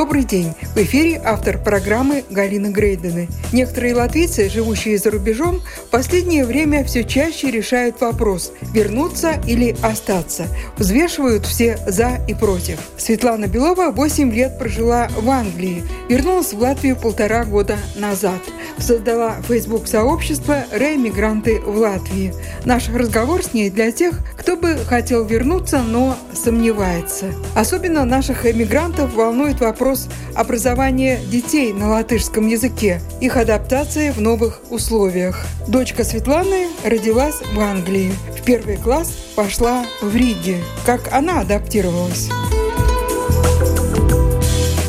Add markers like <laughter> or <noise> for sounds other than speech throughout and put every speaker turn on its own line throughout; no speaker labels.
Добрый день! В эфире автор программы Галина Грейдены. Некоторые латвийцы, живущие за рубежом, в последнее время все чаще решают вопрос – вернуться или остаться. Взвешивают все «за» и «против». Светлана Белова 8 лет прожила в Англии, вернулась в Латвию полтора года назад. Создала Facebook-сообщество «Реэмигранты в Латвии». Наш разговор с ней для тех, кто бы хотел вернуться, но сомневается. Особенно наших эмигрантов волнует вопрос образования детей на латышском языке, их адаптации в новых условиях. Дочка Светланы родилась в Англии. В первый класс пошла в Риге. Как она адаптировалась?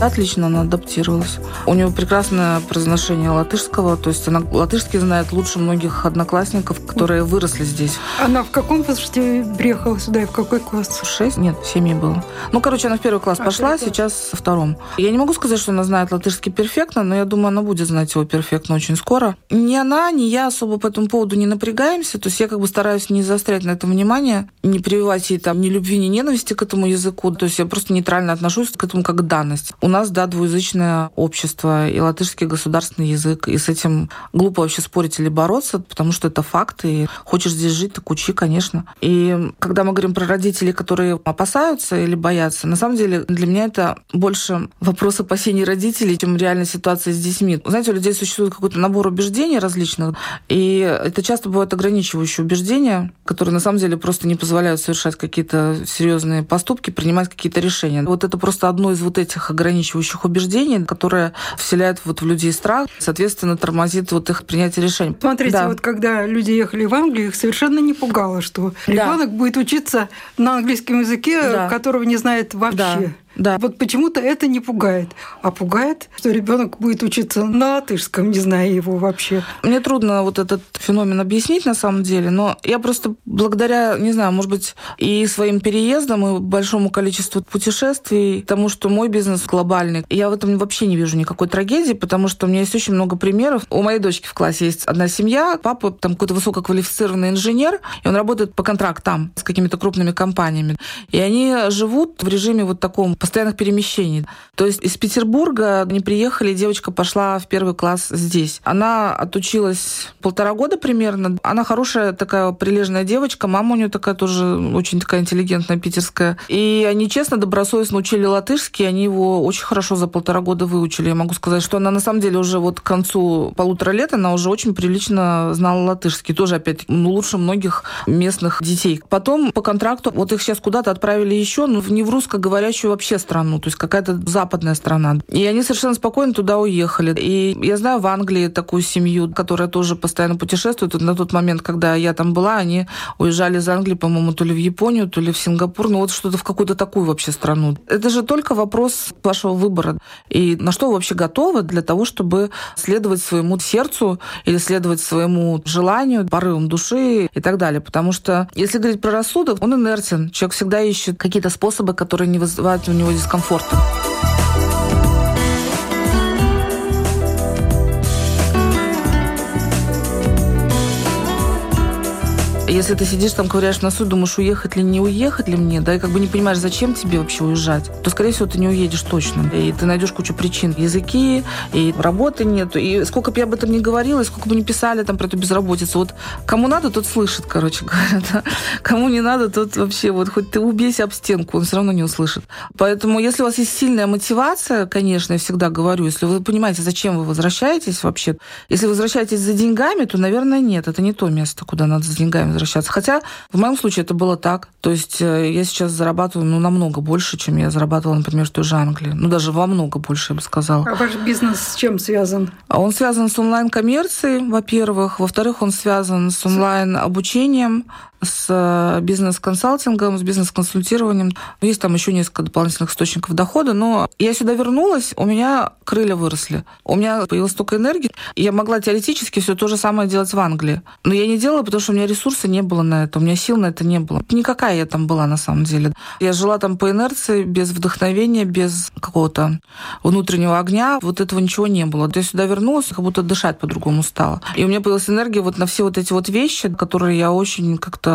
Отлично она адаптировалась. У нее прекрасное произношение латышского, то есть она латышский знает лучше многих одноклассников, которые выросли здесь.
Она в каком возрасте приехала сюда и в какой класс?
Шесть? Нет, семь ей было. Ну, короче, она в первый класс а, пошла, сейчас во втором. Я не могу сказать, что она знает латышский перфектно, но я думаю, она будет знать его перфектно очень скоро. Ни она, ни я особо по этому поводу не напрягаемся, то есть я как бы стараюсь не заострять на этом внимание, не прививать ей там ни любви, ни ненависти к этому языку, то есть я просто нейтрально отношусь к этому как данность. У нас, да, двуязычное общество и латышский государственный язык, и с этим глупо вообще спорить или бороться, потому что это факт, и хочешь здесь жить, так учи, конечно. И когда мы говорим про родителей, которые опасаются или боятся, на самом деле для меня это больше вопрос опасений родителей, чем реальная ситуация с детьми. Знаете, у людей существует какой-то набор убеждений различных, и это часто бывают ограничивающие убеждения, которые на самом деле просто не позволяют совершать какие-то серьезные поступки, принимать какие-то решения. Вот это просто одно из вот этих ограничивающих их убеждений, которые вселяют вот в людей страх, соответственно, тормозит вот их принятие решений.
Смотрите, да. вот когда люди ехали в Англию, их совершенно не пугало, что да. ребенок будет учиться на английском языке, да. которого не знает вообще. Да.
Да.
Вот почему-то это не пугает. А пугает, что ребенок будет учиться на латышском, не зная его вообще.
Мне трудно вот этот феномен объяснить на самом деле, но я просто благодаря, не знаю, может быть, и своим переездам, и большому количеству путешествий, тому, что мой бизнес глобальный, я в этом вообще не вижу никакой трагедии, потому что у меня есть очень много примеров. У моей дочки в классе есть одна семья, папа там какой-то высококвалифицированный инженер, и он работает по контрактам с какими-то крупными компаниями. И они живут в режиме вот таком постоянных перемещений. То есть из Петербурга они приехали, девочка пошла в первый класс здесь. Она отучилась полтора года примерно. Она хорошая такая прилежная девочка, мама у нее такая тоже очень такая интеллигентная питерская. И они честно, добросовестно учили латышский, они его очень хорошо за полтора года выучили. Я могу сказать, что она на самом деле уже вот к концу полутора лет она уже очень прилично знала латышский. Тоже опять ну, лучше многих местных детей. Потом по контракту вот их сейчас куда-то отправили еще, но не в русскоговорящую вообще вообще страну, то есть какая-то западная страна. И они совершенно спокойно туда уехали. И я знаю в Англии такую семью, которая тоже постоянно путешествует. на тот момент, когда я там была, они уезжали из Англии, по-моему, то ли в Японию, то ли в Сингапур, ну вот что-то в какую-то такую вообще страну. Это же только вопрос вашего выбора. И на что вы вообще готовы для того, чтобы следовать своему сердцу или следовать своему желанию, порывам души и так далее. Потому что, если говорить про рассудок, он инертен. Человек всегда ищет какие-то способы, которые не вызывают у него дискомфорта. Если ты сидишь там, ковыряешь носу, думаешь, уехать ли, не уехать ли мне, да, и как бы не понимаешь, зачем тебе вообще уезжать, то, скорее всего, ты не уедешь точно. И ты найдешь кучу причин. Языки, и работы нету. И сколько бы я об этом ни говорила, и сколько бы ни писали там про эту безработицу, вот кому надо, тот слышит, короче <laughs> говоря. Да? Кому не надо, тот вообще, вот хоть ты убейся об стенку, он все равно не услышит. Поэтому, если у вас есть сильная мотивация, конечно, я всегда говорю, если вы понимаете, зачем вы возвращаетесь вообще, если вы возвращаетесь за деньгами, то, наверное, нет, это не то место, куда надо за деньгами возвращаться. Хотя в моем случае это было так. То есть э, я сейчас зарабатываю ну, намного больше, чем я зарабатывала, например, в той же Англии. Ну, даже во много больше, я бы сказала.
А ваш бизнес с чем связан?
Он связан с онлайн-коммерцией, во-первых. Во-вторых, он связан с онлайн-обучением. С э, бизнес-консалтингом, с бизнес-консультированием. Есть там еще несколько дополнительных источников дохода, но я сюда вернулась, у меня крылья выросли. У меня появилась столько энергии. Я могла теоретически все то же самое делать в Англии. Но я не делала, потому что у меня ресурса не было на это, у меня сил на это не было. Никакая я там была на самом деле. Я жила там по инерции, без вдохновения, без какого-то внутреннего огня. Вот этого ничего не было. Я сюда вернулась, как будто дышать по-другому стала. И у меня появилась энергия вот на все вот эти вот вещи, которые я очень как-то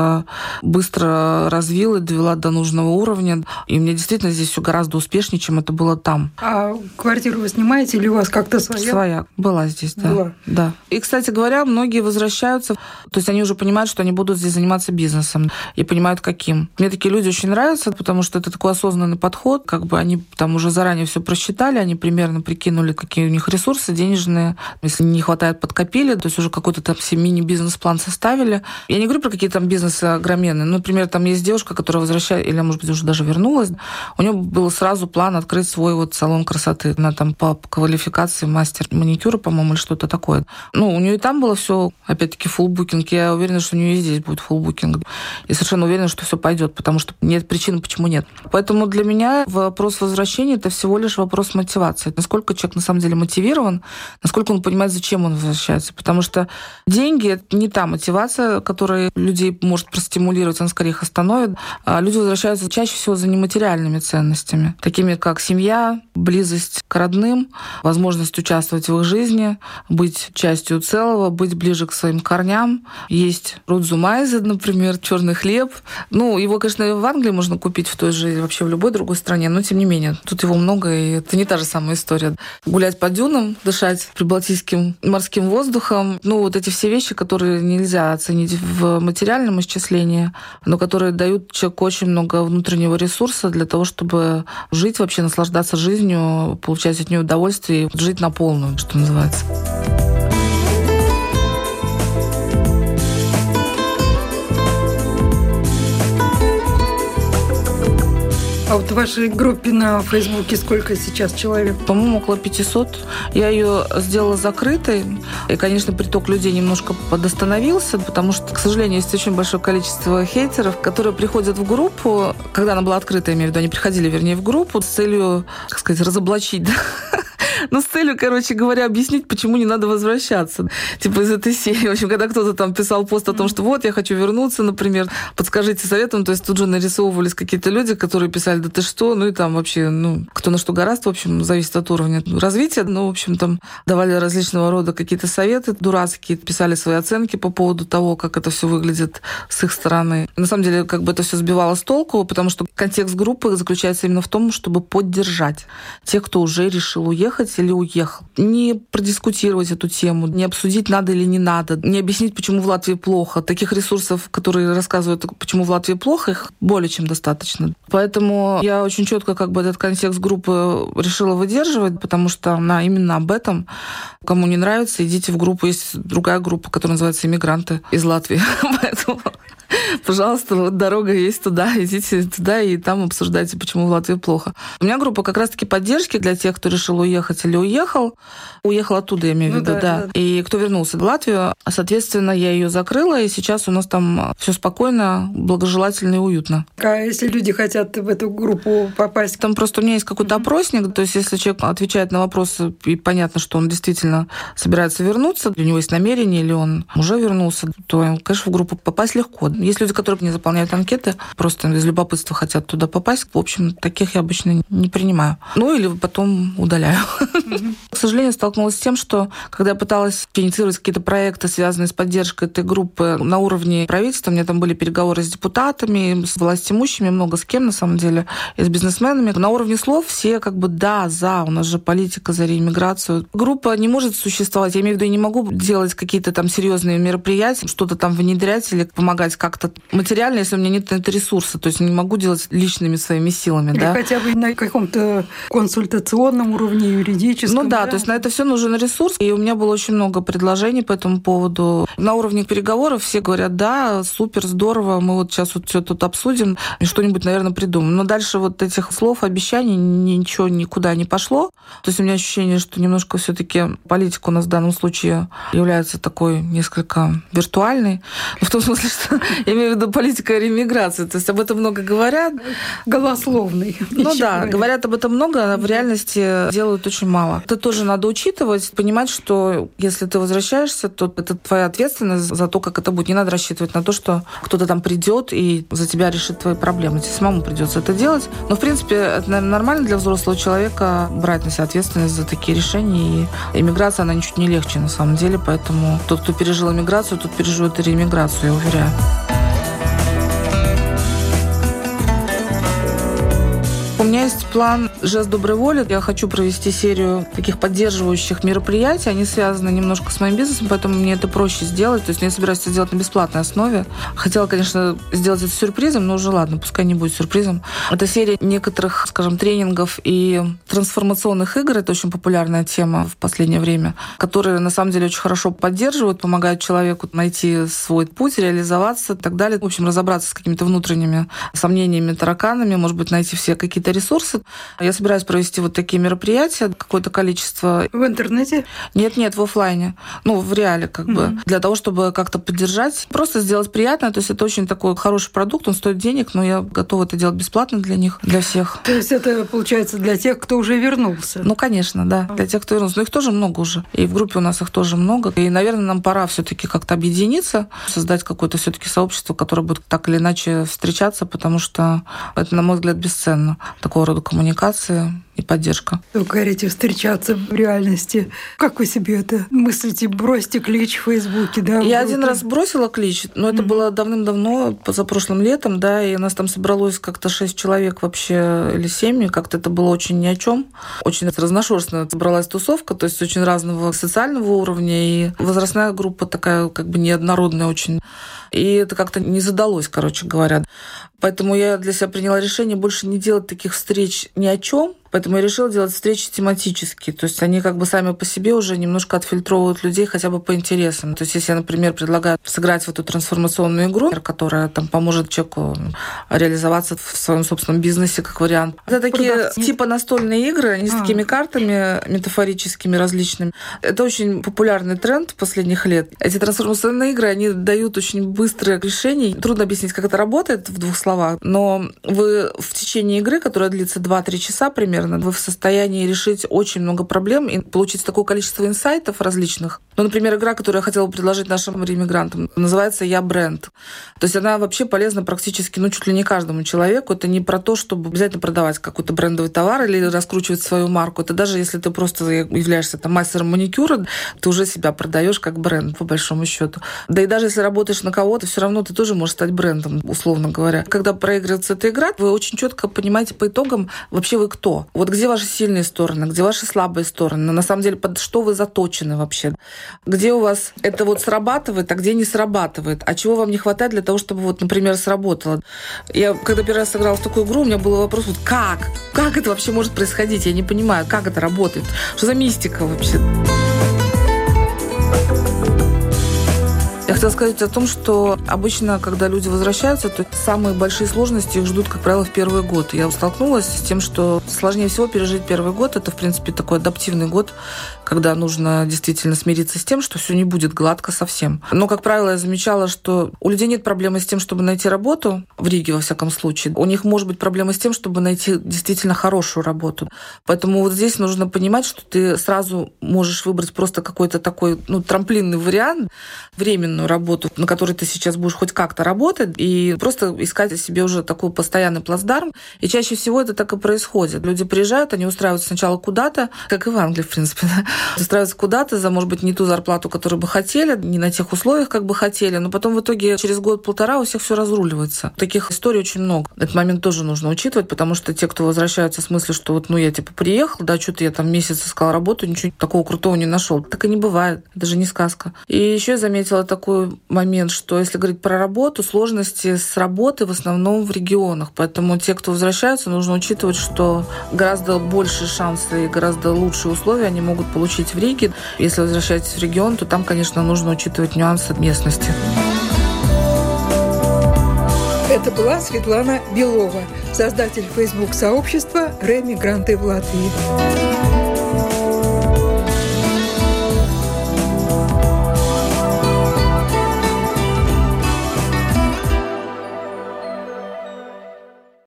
быстро развила, довела до нужного уровня. И мне действительно здесь все гораздо успешнее, чем это было там.
А квартиру вы снимаете или у вас как-то своя?
Своя. Была здесь, да.
Была.
Да. И, кстати говоря, многие возвращаются, то есть они уже понимают, что они будут здесь заниматься бизнесом и понимают, каким. Мне такие люди очень нравятся, потому что это такой осознанный подход, как бы они там уже заранее все просчитали, они примерно прикинули, какие у них ресурсы денежные, если не хватает, подкопили, то есть уже какой-то там все мини-бизнес-план составили. Я не говорю про какие там бизнесы огроменные. Ну, например, там есть девушка, которая возвращается, или, может быть, уже даже вернулась, у нее был сразу план открыть свой вот салон красоты. Она там по квалификации мастер маникюра, по-моему, или что-то такое. Ну, у нее и там было все, опять-таки, full букинг. Я уверена, что у нее и здесь будет full букинг. И совершенно уверена, что все пойдет, потому что нет причин, почему нет. Поэтому для меня вопрос возвращения это всего лишь вопрос мотивации. Насколько человек на самом деле мотивирован, насколько он понимает, зачем он возвращается. Потому что деньги это не та мотивация, которая людей может простимулировать, она скорее их остановит. А люди возвращаются чаще всего за нематериальными ценностями, такими как семья, близость к родным, возможность участвовать в их жизни, быть частью целого, быть ближе к своим корням. Есть рудзумайзе, например, черный хлеб. Ну, его, конечно, в Англии можно купить в той же, вообще в любой другой стране, но тем не менее, тут его много, и это не та же самая история. Гулять по дюнам, дышать прибалтийским морским воздухом, ну, вот эти все вещи, которые нельзя оценить в материальном исчислении, но которые дают человеку очень много внутреннего ресурса для того, чтобы жить вообще, наслаждаться жизнью, получать от нее удовольствие, жить на полную, что называется.
А вот в вашей группе на Фейсбуке сколько сейчас человек?
По-моему, около 500. Я ее сделала закрытой. И, конечно, приток людей немножко подостановился, потому что, к сожалению, есть очень большое количество хейтеров, которые приходят в группу, когда она была открыта, я имею в виду, они приходили, вернее, в группу с целью, как сказать, разоблачить? Ну, с целью, короче говоря, объяснить, почему не надо возвращаться. Типа из этой серии. В общем, когда кто-то там писал пост о том, что вот, я хочу вернуться, например, подскажите советом, то есть тут же нарисовывались какие-то люди, которые писали, да ты что, ну и там вообще, ну, кто на что гораст, в общем, зависит от уровня развития. Ну, в общем, там давали различного рода какие-то советы дурацкие, писали свои оценки по поводу того, как это все выглядит с их стороны. На самом деле, как бы это все сбивало с толку, потому что контекст группы заключается именно в том, чтобы поддержать тех, кто уже решил уехать или уехал. Не продискутировать эту тему, не обсудить, надо или не надо, не объяснить, почему в Латвии плохо. Таких ресурсов, которые рассказывают, почему в Латвии плохо, их более чем достаточно. Поэтому я очень четко как бы этот контекст группы решила выдерживать, потому что она именно об этом. Кому не нравится, идите в группу. Есть другая группа, которая называется «Иммигранты из Латвии». <laughs> Поэтому пожалуйста, вот дорога есть туда, идите туда и там обсуждайте, почему в Латвии плохо. У меня группа как раз-таки поддержки для тех, кто решил уехать или уехал. Уехал оттуда, я имею в ну виду, да, да. да. И кто вернулся в Латвию, соответственно, я ее закрыла, и сейчас у нас там все спокойно, благожелательно и уютно.
А если люди хотят в эту группу попасть?
Там просто у меня есть какой-то опросник, то есть если человек отвечает на вопросы, и понятно, что он действительно собирается вернуться, у него есть намерение, или он уже вернулся, то, конечно, в группу попасть легко. Есть люди, которые не заполняют анкеты, просто из любопытства хотят туда попасть. В общем, таких я обычно не принимаю. Ну или потом удаляю. <laughs> К сожалению, столкнулась с тем, что когда я пыталась инициировать какие-то проекты, связанные с поддержкой этой группы на уровне правительства, у меня там были переговоры с депутатами, с властимущими, много с кем на самом деле, и с бизнесменами. На уровне слов все как бы да, за, у нас же политика за реиммиграцию. Группа не может существовать. Я имею в виду, я не могу делать какие-то там серьезные мероприятия, что-то там внедрять или помогать как-то материально, если у меня нет на это ресурса. То есть не могу делать личными своими силами.
Или
да?
хотя бы на каком-то консультационном уровне юридическом юридическом.
Ну да, да, то есть на это все нужен ресурс. И у меня было очень много предложений по этому поводу. На уровне переговоров все говорят, да, супер, здорово, мы вот сейчас вот все тут обсудим и что-нибудь, наверное, придумаем. Но дальше вот этих слов, обещаний ничего никуда не пошло. То есть у меня ощущение, что немножко все-таки политика у нас в данном случае является такой несколько виртуальной. В том смысле, что <laughs> я имею в виду политика ремиграции. То есть об этом много говорят.
Голословный.
Ну да, говорят. говорят об этом много, а в реальности делают очень мало. Это тоже надо учитывать, понимать, что если ты возвращаешься, то это твоя ответственность за то, как это будет. Не надо рассчитывать на то, что кто-то там придет и за тебя решит твои проблемы. Тебе самому придется это делать. Но, в принципе, это, наверное, нормально для взрослого человека брать на себя ответственность за такие решения. И иммиграция, она ничуть не легче на самом деле. Поэтому тот, кто пережил иммиграцию, тот переживет и реиммиграцию, я уверяю. Есть план «Жест доброй воли». Я хочу провести серию таких поддерживающих мероприятий. Они связаны немножко с моим бизнесом, поэтому мне это проще сделать. То есть я собираюсь это делать на бесплатной основе. Хотела, конечно, сделать это сюрпризом, но уже ладно, пускай не будет сюрпризом. Это серия некоторых, скажем, тренингов и трансформационных игр. Это очень популярная тема в последнее время, которые на самом деле очень хорошо поддерживают, помогают человеку найти свой путь, реализоваться и так далее. В общем, разобраться с какими-то внутренними сомнениями, тараканами, может быть, найти все какие-то какие-то ресурсы. Я собираюсь провести вот такие мероприятия, какое-то количество.
В интернете?
Нет, нет, в офлайне. Ну, в реале как mm-hmm. бы. Для того, чтобы как-то поддержать, просто сделать приятно. То есть это очень такой хороший продукт, он стоит денег, но я готова это делать бесплатно для них, для всех.
То есть это получается для тех, кто уже вернулся?
Ну, конечно, да. Для тех, кто вернулся. Но их тоже много уже. И в группе у нас их тоже много. И, наверное, нам пора все-таки как-то объединиться, создать какое-то все-таки сообщество, которое будет так или иначе встречаться, потому что это, на мой взгляд, бесценно такого рода коммуникации и поддержка.
Вы говорите, встречаться в реальности. Как вы себе это мыслите? Бросьте клич в Фейсбуке, да?
Я один раз бросила клич, но это mm-hmm. было давным-давно, за прошлым летом, да, и нас там собралось как-то шесть человек вообще, или семь, как-то это было очень ни о чем. Очень разношерстная собралась тусовка, то есть очень разного социального уровня, и возрастная группа такая как бы неоднородная очень. И это как-то не задалось, короче говоря. Поэтому я для себя приняла решение больше не делать таких встреч ни о чем, Поэтому я решила делать встречи тематические. То есть они как бы сами по себе уже немножко отфильтровывают людей хотя бы по интересам. То есть если я, например, предлагаю сыграть в эту трансформационную игру, которая там поможет человеку реализоваться в своем собственном бизнесе как вариант. Это такие Продавцы. типа настольные игры, они а. с такими картами метафорическими различными. Это очень популярный тренд последних лет. Эти трансформационные игры, они дают очень быстрые решения. Трудно объяснить, как это работает в двух словах, но вы в течение игры, которая длится 2-3 часа примерно, наверное, вы в состоянии решить очень много проблем и получить такое количество инсайтов различных. Ну, например, игра, которую я хотела предложить нашим ремигрантам, называется «Я бренд». То есть она вообще полезна практически, ну, чуть ли не каждому человеку. Это не про то, чтобы обязательно продавать какой-то брендовый товар или раскручивать свою марку. Это даже если ты просто являешься там, мастером маникюра, ты уже себя продаешь как бренд, по большому счету. Да и даже если работаешь на кого-то, все равно ты тоже можешь стать брендом, условно говоря. Когда проигрывается эта игра, вы очень четко понимаете по итогам вообще вы кто. Вот где ваши сильные стороны, где ваши слабые стороны, на самом деле под что вы заточены вообще, где у вас это вот срабатывает, а где не срабатывает, а чего вам не хватает для того, чтобы вот, например, сработало. Я когда первый раз сыграла в такую игру, у меня был вопрос, вот как? Как это вообще может происходить? Я не понимаю, как это работает. Что за мистика вообще? Я хотела сказать о том, что обычно, когда люди возвращаются, то самые большие сложности их ждут, как правило, в первый год. Я столкнулась с тем, что сложнее всего пережить первый год. Это, в принципе, такой адаптивный год, когда нужно действительно смириться с тем, что все не будет гладко совсем. Но, как правило, я замечала, что у людей нет проблемы с тем, чтобы найти работу, в Риге, во всяком случае. У них может быть проблема с тем, чтобы найти действительно хорошую работу. Поэтому вот здесь нужно понимать, что ты сразу можешь выбрать просто какой-то такой ну, трамплинный вариант, временный постоянную работу, на которой ты сейчас будешь хоть как-то работать, и просто искать себе уже такой постоянный плацдарм. И чаще всего это так и происходит. Люди приезжают, они устраиваются сначала куда-то, как и в Англии, в принципе, да? <laughs> устраиваются куда-то за, может быть, не ту зарплату, которую бы хотели, не на тех условиях, как бы хотели, но потом в итоге через год-полтора у всех все разруливается. Таких историй очень много. Этот момент тоже нужно учитывать, потому что те, кто возвращаются с мыслью, что вот, ну, я типа приехал, да, что-то я там месяц искал работу, ничего такого крутого не нашел. Так и не бывает. Это же не сказка. И еще я заметила такое такой момент, что если говорить про работу, сложности с работой в основном в регионах. Поэтому те, кто возвращаются, нужно учитывать, что гораздо больше шансы и гораздо лучшие условия они могут получить в Риге. Если возвращаетесь в регион, то там, конечно, нужно учитывать нюансы местности.
Это была Светлана Белова, создатель Facebook-сообщества «Ремигранты в Латвии».